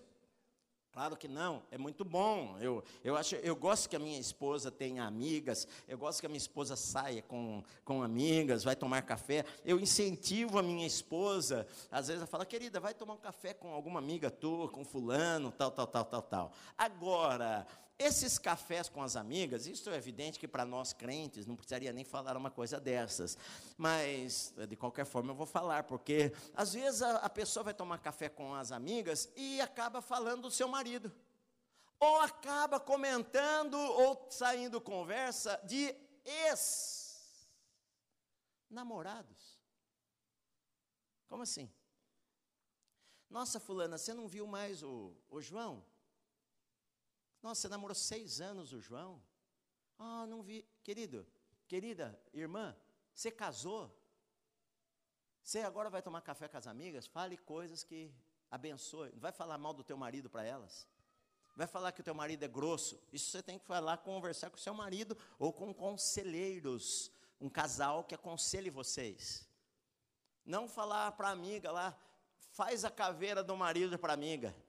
Speaker 1: Claro que não, é muito bom. Eu, eu, acho, eu gosto que a minha esposa tenha amigas, eu gosto que a minha esposa saia com, com amigas, vai tomar café. Eu incentivo a minha esposa, às vezes ela fala, querida, vai tomar um café com alguma amiga tua, com fulano, tal, tal, tal, tal, tal. Agora, esses cafés com as amigas, isso é evidente que para nós crentes não precisaria nem falar uma coisa dessas, mas de qualquer forma eu vou falar, porque às vezes a, a pessoa vai tomar café com as amigas e acaba falando do seu marido, ou acaba comentando ou saindo conversa de ex-namorados. Como assim? Nossa, Fulana, você não viu mais o, o João? Nossa, você namorou seis anos o João? Ah, não vi. Querido, querida irmã, você casou? Você agora vai tomar café com as amigas? Fale coisas que abençoe. Não vai falar mal do teu marido para elas. Vai falar que o teu marido é grosso. Isso você tem que falar, conversar com o seu marido ou com conselheiros. Um casal que aconselhe vocês. Não falar para a amiga lá, faz a caveira do marido para a amiga.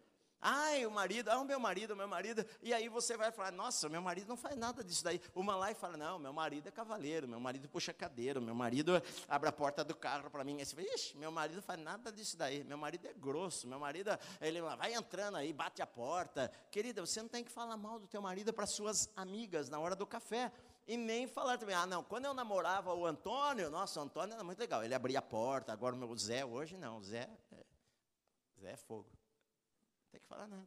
Speaker 1: Ai, o marido, ah, o meu marido, o meu marido. E aí você vai falar, nossa, meu marido não faz nada disso daí. Uma lá e fala, não, meu marido é cavaleiro, meu marido puxa cadeira, meu marido abre a porta do carro para mim. Aí você fala, ixi, meu marido faz nada disso daí. Meu marido é grosso, meu marido, ele vai entrando aí, bate a porta. Querida, você não tem que falar mal do teu marido para suas amigas na hora do café. E nem falar também, ah, não, quando eu namorava o Antônio, nossa, o Antônio era muito legal, ele abria a porta, agora o meu Zé, hoje não, Zé, é, Zé é fogo tem que falar nada.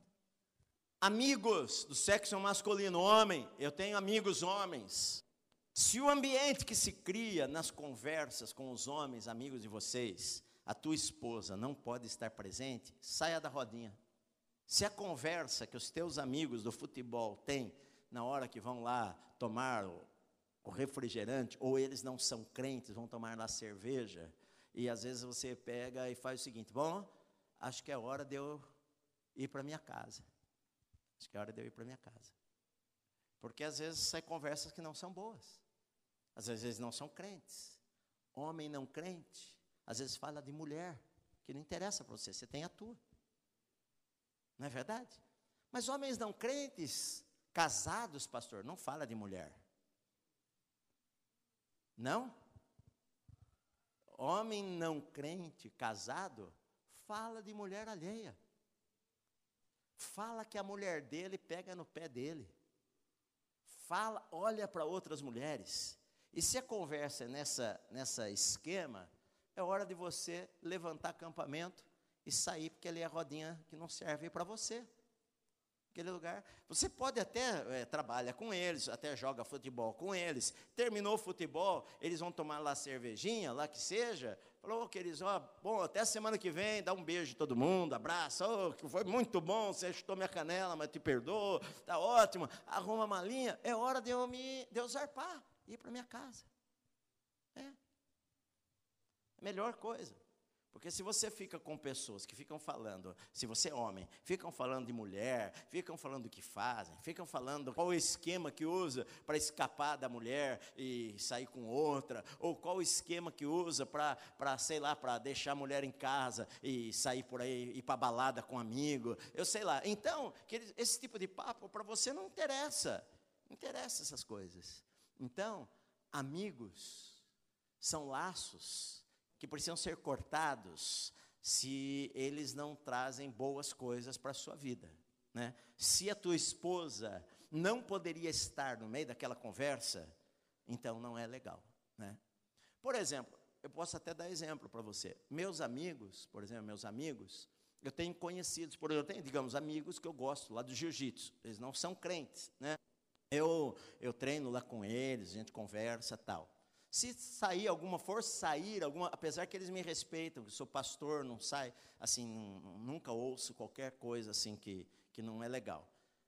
Speaker 1: Amigos do sexo masculino, homem, eu tenho amigos homens. Se o ambiente que se cria nas conversas com os homens, amigos de vocês, a tua esposa não pode estar presente, saia da rodinha. Se a conversa que os teus amigos do futebol têm na hora que vão lá tomar o, refrigerante, ou eles não são crentes, vão tomar lá cerveja, e às vezes você pega e faz o seguinte: bom, acho que é hora de eu ir para minha casa. Acho que é hora de eu ir para minha casa. Porque às vezes sai conversas que não são boas. Às vezes não são crentes. Homem não crente, às vezes fala de mulher, que não interessa para você, você tem a tua. Não é verdade? Mas homens não crentes, casados, pastor, não fala de mulher. Não? Homem não crente, casado, fala de mulher alheia fala que a mulher dele pega no pé dele. Fala, olha para outras mulheres. E se a conversa é nessa, nessa esquema, é hora de você levantar acampamento e sair, porque ali é a rodinha que não serve para você aquele lugar. Você pode até é, trabalha com eles, até joga futebol com eles. Terminou o futebol, eles vão tomar lá cervejinha, lá que seja. Falou, oh, queridos, ó, bom, até semana que vem, dá um beijo em todo mundo, abraça, oh, foi muito bom, você chutou minha canela, mas te perdoou, tá ótimo, arruma a malinha, é hora de eu me de eu zarpar, ir para minha casa. É. A melhor coisa. Porque se você fica com pessoas que ficam falando, se você é homem, ficam falando de mulher, ficam falando do que fazem, ficam falando qual o esquema que usa para escapar da mulher e sair com outra, ou qual o esquema que usa para, sei lá, para deixar a mulher em casa e sair por aí, ir para balada com um amigo, eu sei lá. Então, esse tipo de papo para você não interessa, não interessa essas coisas. Então, amigos são laços que precisam ser cortados se eles não trazem boas coisas para a sua vida. Né? Se a tua esposa não poderia estar no meio daquela conversa, então não é legal. Né? Por exemplo, eu posso até dar exemplo para você. Meus amigos, por exemplo, meus amigos, eu tenho conhecidos, por eu tenho, digamos, amigos que eu gosto lá do jiu-jitsu. Eles não são crentes, né? Eu, eu treino lá com eles, a gente conversa tal. Se sair alguma, for sair alguma, apesar que eles me respeitam, que sou pastor, não sai, assim, nunca ouço qualquer coisa assim que, que não é legal.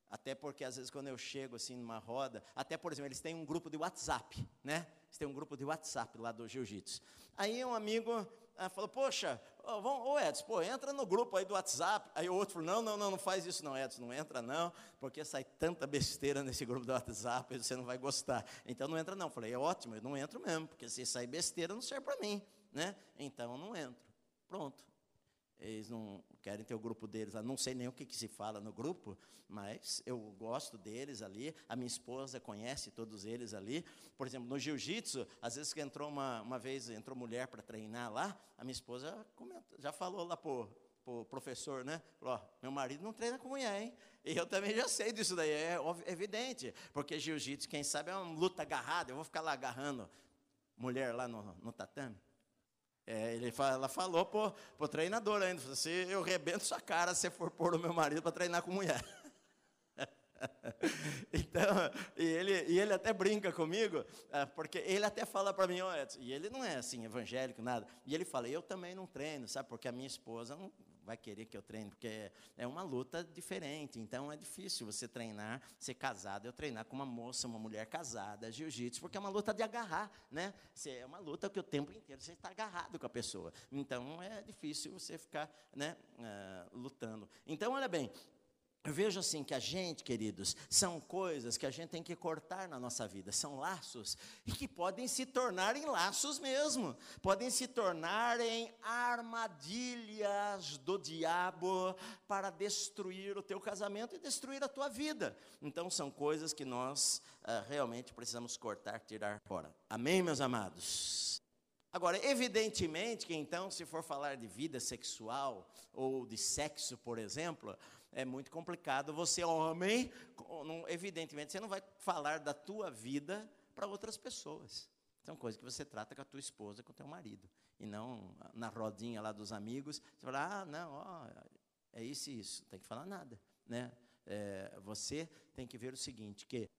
Speaker 1: Até porque às vezes quando eu chego assim numa roda, até por exemplo, eles têm um grupo de WhatsApp, né? Eles têm um grupo de WhatsApp lá do Jiu-Jitsu. Aí um amigo ah, falou, poxa, ô, vamos, ô Edson, pô, entra no grupo aí do WhatsApp. Aí o outro falou, não, não, não, não faz isso não, Edson, não entra não, porque sai tanta besteira nesse grupo do WhatsApp, você não vai gostar. Então não entra não. Falei, é ótimo, eu não entro mesmo, porque se sair besteira não serve para mim, né? Então não entro. Pronto. Eles não querem ter o grupo deles lá. Não sei nem o que, que, se fala no grupo, mas eu gosto deles ali. A minha esposa conhece todos eles ali. Por exemplo, no jiu-jitsu, às vezes que entrou uma, uma vez, entrou mulher para treinar lá, a minha esposa comenta, já falou lá para o professor, né? Falou, ó, meu marido não treina com mulher, hein? E eu também já sei disso daí, é evidente. Porque jiu-jitsu, quem sabe, é uma luta agarrada. Eu vou ficar lá agarrando mulher lá no, no tatame. É, ele, ela falou para o treinador ainda, se eu rebento sua cara se for pôr o meu marido para treinar com mulher. então, e ele, e ele até brinca comigo, é, porque ele até fala para mim, oh, Edson, e ele não é assim evangélico, nada, e ele fala, eu também não treino, sabe, porque a minha esposa não vai querer que eu treine, porque é uma luta diferente, então é difícil você treinar, ser casado, eu treinar com uma moça, uma mulher casada, jiu-jitsu, porque é uma luta de agarrar, né? É uma luta que o tempo inteiro você está agarrado com a pessoa, então é difícil você ficar, né, uh, lutando. Então, olha bem, eu vejo assim que a gente, queridos, são coisas que a gente tem que cortar na nossa vida, são laços que podem se tornar em laços mesmo, podem se tornar em armadilhas do diabo para destruir o teu casamento e destruir a tua vida. Então são coisas que nós uh, realmente precisamos cortar, tirar fora. Amém, meus amados? Agora, evidentemente que então, se for falar de vida sexual ou de sexo, por exemplo, é muito complicado. Você, homem, evidentemente, você não vai falar da tua vida para outras pessoas. São coisas que você trata com a tua esposa, com o teu marido. E não na rodinha lá dos amigos. Você fala, ah, não, ó, é isso e isso. Não tem que falar nada. Né? É, você tem que ver o seguinte, que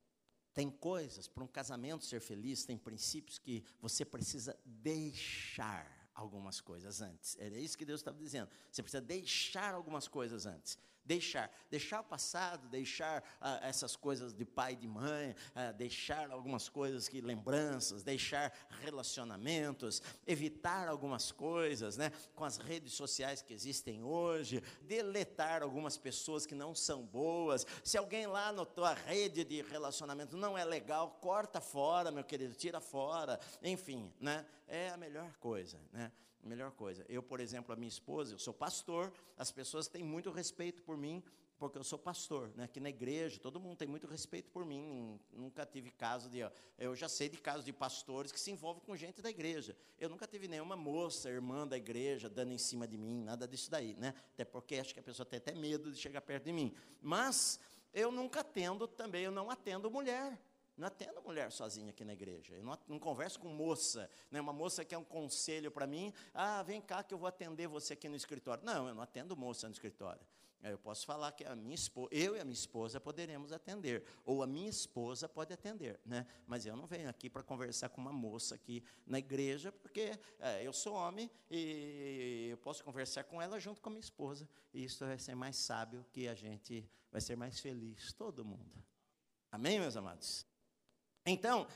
Speaker 1: tem coisas, para um casamento ser feliz, tem princípios que você precisa deixar algumas coisas antes. Era isso que Deus estava dizendo. Você precisa deixar algumas coisas antes deixar, deixar o passado, deixar ah, essas coisas de pai e de mãe, ah, deixar algumas coisas que lembranças, deixar relacionamentos, evitar algumas coisas, né, com as redes sociais que existem hoje, deletar algumas pessoas que não são boas. Se alguém lá na tua rede de relacionamento não é legal, corta fora, meu querido, tira fora. Enfim, né, é a melhor coisa, né? Melhor coisa. Eu, por exemplo, a minha esposa, eu sou pastor, as pessoas têm muito respeito por mim, porque eu sou pastor, né? aqui na igreja, todo mundo tem muito respeito por mim, nunca tive caso de, eu já sei de casos de pastores que se envolvem com gente da igreja, eu nunca tive nenhuma moça, irmã da igreja, dando em cima de mim, nada disso daí, né, até porque acho que a pessoa tem até medo de chegar perto de mim, mas eu nunca atendo também, eu não atendo mulher, não atendo mulher sozinha aqui na igreja. Eu não, não converso com moça. Né? Uma moça quer um conselho para mim. Ah, vem cá que eu vou atender você aqui no escritório. Não, eu não atendo moça no escritório. Eu posso falar que a minha esposa, eu e a minha esposa poderemos atender, ou a minha esposa pode atender, né? Mas eu não venho aqui para conversar com uma moça aqui na igreja, porque é, eu sou homem e eu posso conversar com ela junto com a minha esposa. E isso vai ser mais sábio que a gente vai ser mais feliz, todo mundo. Amém, meus amados? Então,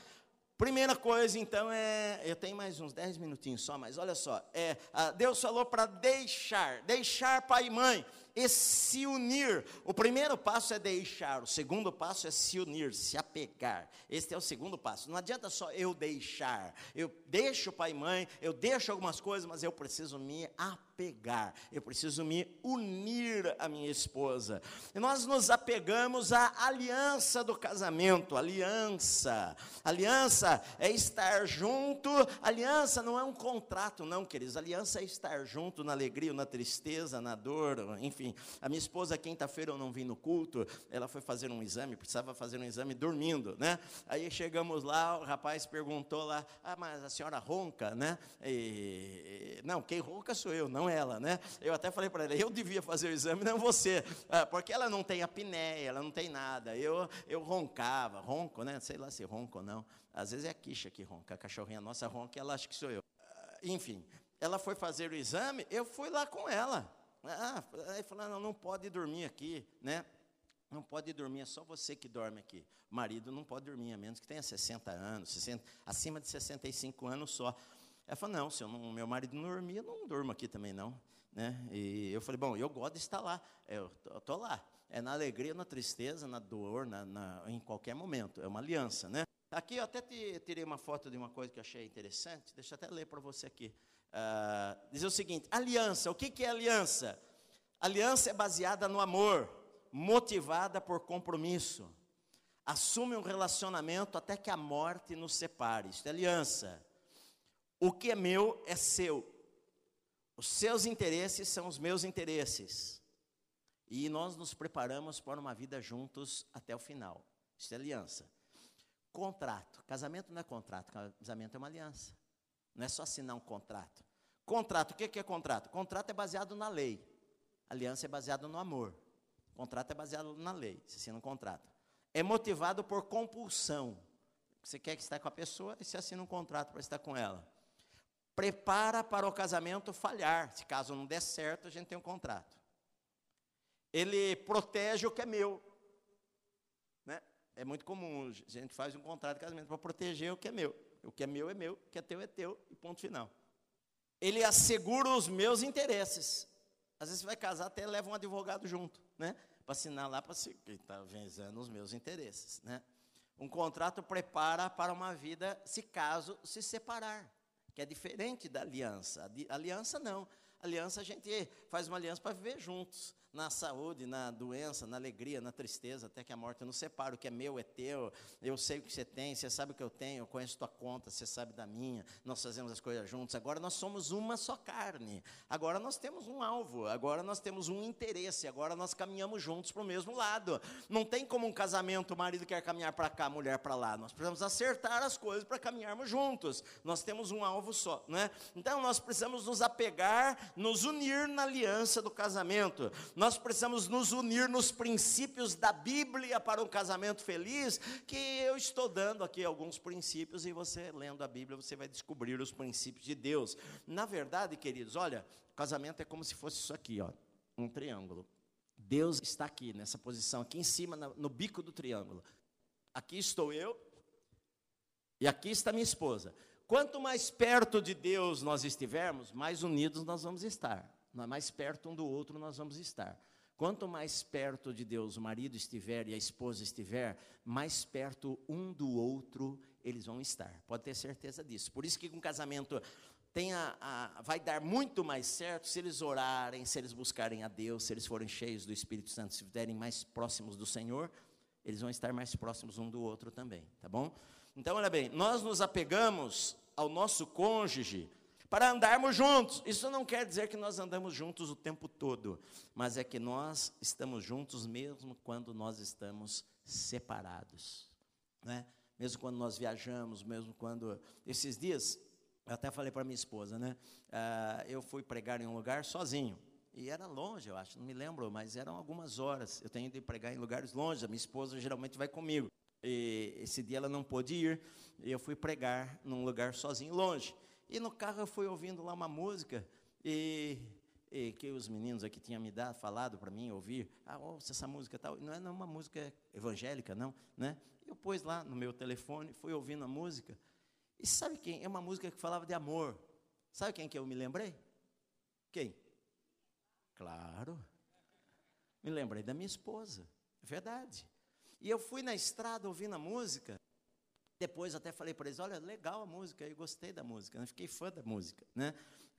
Speaker 1: primeira coisa, então, é. Eu tenho mais uns 10 minutinhos só, mas olha só. É, Deus falou para deixar, deixar pai e mãe e se unir. O primeiro passo é deixar, o segundo passo é se unir, se apegar. Este é o segundo passo. Não adianta só eu deixar. Eu deixo pai e mãe, eu deixo algumas coisas, mas eu preciso me apegar. Eu preciso me unir à minha esposa. E nós nos apegamos à aliança do casamento, aliança. Aliança é estar junto. Aliança não é um contrato, não, queridos. Aliança é estar junto na alegria, na tristeza, na dor, enfim A minha esposa, quinta-feira, eu não vim no culto, ela foi fazer um exame, precisava fazer um exame dormindo, né? Aí chegamos lá, o rapaz perguntou lá, ah, mas a senhora ronca, né? E, não, quem ronca sou eu, não ela, né? Eu até falei para ela, eu devia fazer o exame, não você, ah, porque ela não tem apneia, ela não tem nada. Eu, eu roncava, ronco, né? Sei lá se ronco ou não. Às vezes é a quicha que ronca, a cachorrinha nossa ronca, ela acha que sou eu. Ah, enfim, ela foi fazer o exame, eu fui lá com ela. Ah, aí falando, não, não pode dormir aqui, né? Não pode dormir, é só você que dorme aqui. O marido não pode dormir, a menos que tenha 60 anos, 60, acima de 65 anos só. Ela falou, não, se não, meu marido não dormir, eu não durmo aqui também não. Né? E eu falei, bom, eu gosto de estar lá, eu estou lá. É na alegria, na tristeza, na dor, na, na, em qualquer momento. É uma aliança, né? Aqui eu até tirei uma foto de uma coisa que eu achei interessante, deixa eu até ler para você aqui. Uh, diz o seguinte: aliança, o que, que é aliança? Aliança é baseada no amor, motivada por compromisso. Assume um relacionamento até que a morte nos separe. Isso é aliança. O que é meu é seu. Os seus interesses são os meus interesses. E nós nos preparamos para uma vida juntos até o final. Isso é aliança. Contrato. Casamento não é contrato, casamento é uma aliança. Não é só assinar um contrato. Contrato, o que é contrato? Contrato é baseado na lei. Aliança é baseado no amor. Contrato é baseado na lei. Se assina um contrato. É motivado por compulsão. Você quer que está com a pessoa e se assina um contrato para estar com ela. Prepara para o casamento falhar. Se caso não der certo, a gente tem um contrato. Ele protege o que é meu. Né? É muito comum, a gente faz um contrato de casamento para proteger o que é meu. O que é meu é meu, o que é teu é teu, e ponto final. Ele assegura os meus interesses. Às vezes você vai casar, até leva um advogado junto, né? Para assinar lá, para que está visando os meus interesses, né? Um contrato prepara para uma vida, se caso se separar, que é diferente da aliança. Aliança não. Aliança a gente faz uma aliança para viver juntos na saúde, na doença, na alegria, na tristeza, até que a morte nos separe. O que é meu é teu, eu sei o que você tem, você sabe o que eu tenho, eu conheço tua conta, você sabe da minha, nós fazemos as coisas juntos. Agora nós somos uma só carne, agora nós temos um alvo, agora nós temos um interesse, agora nós caminhamos juntos para o mesmo lado. Não tem como um casamento, o marido quer caminhar para cá, a mulher para lá. Nós precisamos acertar as coisas para caminharmos juntos. Nós temos um alvo só, né? Então nós precisamos nos apegar, nos unir na aliança do casamento. Nós nós precisamos nos unir nos princípios da Bíblia para um casamento feliz, que eu estou dando aqui alguns princípios e você lendo a Bíblia você vai descobrir os princípios de Deus. Na verdade, queridos, olha, casamento é como se fosse isso aqui, ó, um triângulo. Deus está aqui nessa posição, aqui em cima, no bico do triângulo. Aqui estou eu e aqui está minha esposa. Quanto mais perto de Deus nós estivermos, mais unidos nós vamos estar mais perto um do outro nós vamos estar. Quanto mais perto de Deus o marido estiver e a esposa estiver, mais perto um do outro eles vão estar. Pode ter certeza disso. Por isso que um casamento tem a, a, vai dar muito mais certo se eles orarem, se eles buscarem a Deus, se eles forem cheios do Espírito Santo, se estiverem mais próximos do Senhor, eles vão estar mais próximos um do outro também, tá bom? Então, olha bem, nós nos apegamos ao nosso cônjuge para andarmos juntos. Isso não quer dizer que nós andamos juntos o tempo todo, mas é que nós estamos juntos mesmo quando nós estamos separados, né? Mesmo quando nós viajamos, mesmo quando esses dias eu até falei para minha esposa, né? Ah, eu fui pregar em um lugar sozinho. E era longe, eu acho, não me lembro, mas eram algumas horas. Eu tenho de pregar em lugares longe, a minha esposa geralmente vai comigo. E esse dia ela não pôde ir, e eu fui pregar num lugar sozinho, longe. E no carro eu fui ouvindo lá uma música e, e que os meninos aqui tinham me dado, falado para mim ouvir. Ah, ouça essa música tal. Não é uma música evangélica, não, né? Eu pus lá no meu telefone, fui ouvindo a música. E sabe quem? É uma música que falava de amor. Sabe quem que eu me lembrei? Quem? Claro. Me lembrei da minha esposa. É verdade. E eu fui na estrada ouvindo a música. Depois até falei para eles, olha, legal a música, eu gostei da música, né? fiquei fã da música, né?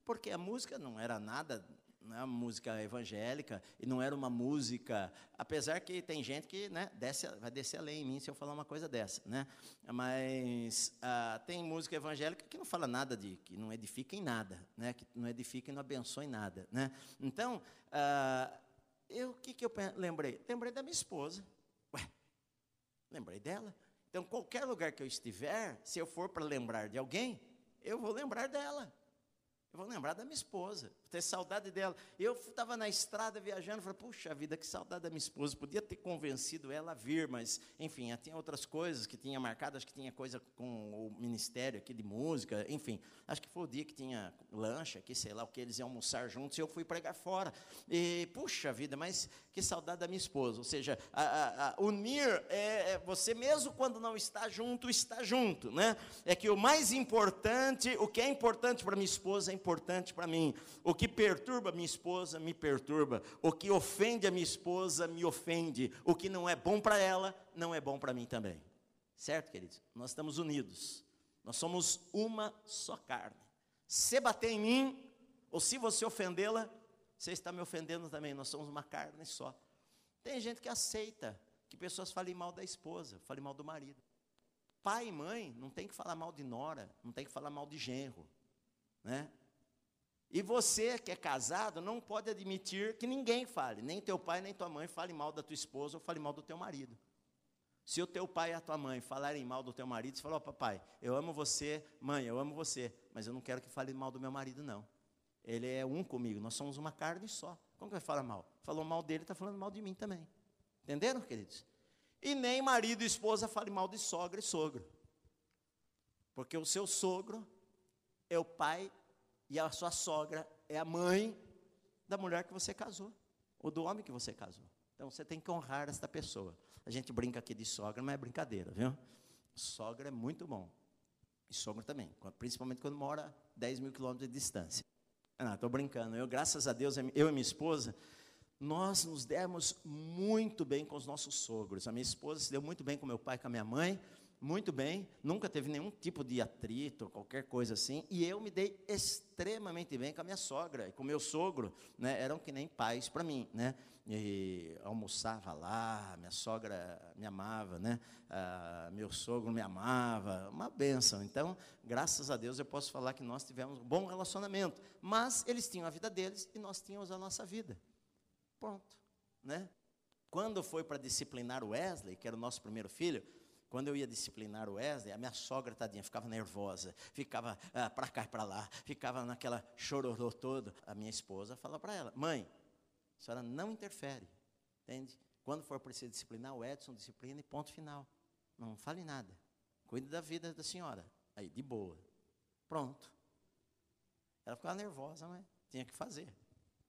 Speaker 1: Porque a música não era nada, não é uma música evangélica e não era uma música, apesar que tem gente que, né, desce, vai descer além em mim se eu falar uma coisa dessa, né? Mas ah, tem música evangélica que não fala nada de, que não edifica em nada, né? Que não edifica e não abençoa em nada, né? Então, ah, eu, o que, que eu lembrei? Lembrei da minha esposa. Ué, lembrei dela. Então, qualquer lugar que eu estiver, se eu for para lembrar de alguém, eu vou lembrar dela. Eu vou lembrar da minha esposa, ter saudade dela. Eu estava na estrada viajando, falei, puxa vida, que saudade da minha esposa. Podia ter convencido ela a vir, mas, enfim, tinha outras coisas que tinha marcado, acho que tinha coisa com o ministério aqui de música, enfim. Acho que foi o dia que tinha lancha aqui, sei lá o que, eles iam almoçar juntos, e eu fui pregar fora. E, puxa vida, mas que saudade da minha esposa. Ou seja, a, a, a unir é, é, você mesmo quando não está junto, está junto, né? É que o mais importante, o que é importante para minha esposa é importante para mim. O que perturba minha esposa, me perturba. O que ofende a minha esposa, me ofende. O que não é bom para ela, não é bom para mim também. Certo, queridos? Nós estamos unidos. Nós somos uma só carne. Se bater em mim, ou se você ofendê-la, você está me ofendendo também. Nós somos uma carne só. Tem gente que aceita que pessoas falem mal da esposa, falem mal do marido. Pai e mãe não tem que falar mal de nora, não tem que falar mal de genro, né? E você que é casado não pode admitir que ninguém fale, nem teu pai nem tua mãe fale mal da tua esposa ou fale mal do teu marido. Se o teu pai e a tua mãe falarem mal do teu marido, você fala, oh, papai, eu amo você, mãe, eu amo você, mas eu não quero que fale mal do meu marido, não. Ele é um comigo, nós somos uma carne só. Como que vai falar mal? Falou mal dele, está falando mal de mim também. Entenderam, queridos? E nem marido e esposa fale mal de sogra e sogro. Porque o seu sogro é o pai e a sua sogra é a mãe da mulher que você casou, ou do homem que você casou. Então você tem que honrar esta pessoa. A gente brinca aqui de sogra, mas é brincadeira, viu? Sogra é muito bom. E sogro também, principalmente quando mora 10 mil quilômetros de distância. Estou brincando. Eu, graças a Deus, eu e minha esposa, nós nos demos muito bem com os nossos sogros. A minha esposa se deu muito bem com meu pai e com a minha mãe muito bem, nunca teve nenhum tipo de atrito, qualquer coisa assim, e eu me dei extremamente bem com a minha sogra e com o meu sogro, né, eram que nem pais para mim, né, e almoçava lá, minha sogra me amava, né, ah, meu sogro me amava, uma benção, então, graças a Deus eu posso falar que nós tivemos um bom relacionamento, mas eles tinham a vida deles e nós tínhamos a nossa vida, pronto, né, quando foi para disciplinar o Wesley, que era o nosso primeiro filho, quando eu ia disciplinar o Wesley, a minha sogra, tadinha, ficava nervosa, ficava ah, para cá e para lá, ficava naquela chororô todo. A minha esposa fala para ela: Mãe, a senhora não interfere, entende? Quando for preciso disciplinar o Edson, disciplina e ponto final. Não fale nada. Cuide da vida da senhora. Aí, de boa. Pronto. Ela ficava nervosa, mas tinha que fazer.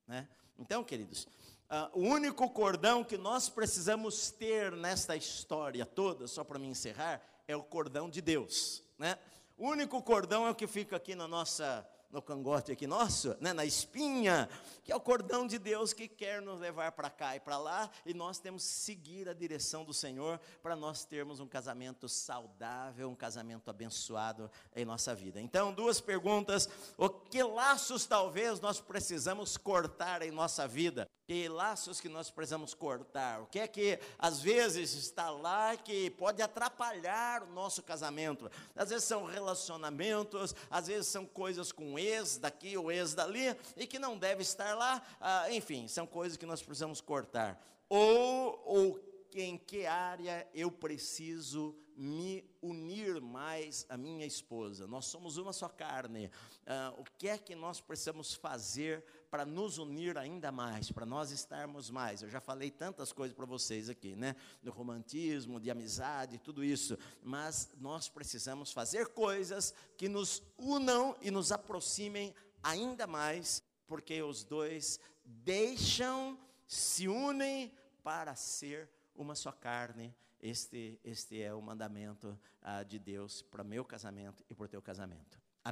Speaker 1: Né? Então, queridos, Uh, o único cordão que nós precisamos ter nesta história toda, só para me encerrar, é o cordão de Deus. Né? O único cordão é o que fica aqui na nossa no cangote aqui nosso, né, na espinha, que é o cordão de Deus que quer nos levar para cá e para lá, e nós temos que seguir a direção do Senhor para nós termos um casamento saudável, um casamento abençoado em nossa vida. Então, duas perguntas: o que laços talvez nós precisamos cortar em nossa vida? Que laços que nós precisamos cortar? O que é que às vezes está lá que pode atrapalhar o nosso casamento? Às vezes são relacionamentos, às vezes são coisas com ex daqui, o ex dali, e que não deve estar lá. Ah, enfim, são coisas que nós precisamos cortar. Ou, ou em que área eu preciso me unir mais à minha esposa. Nós somos uma só carne. Ah, o que é que nós precisamos fazer para nos unir ainda mais, para nós estarmos mais? Eu já falei tantas coisas para vocês aqui, né? Do romantismo, de amizade, tudo isso. Mas nós precisamos fazer coisas que nos unam e nos aproximem ainda mais, porque os dois deixam, se unem para ser uma só carne este, este é o mandamento ah, de Deus para meu casamento e para o teu casamento.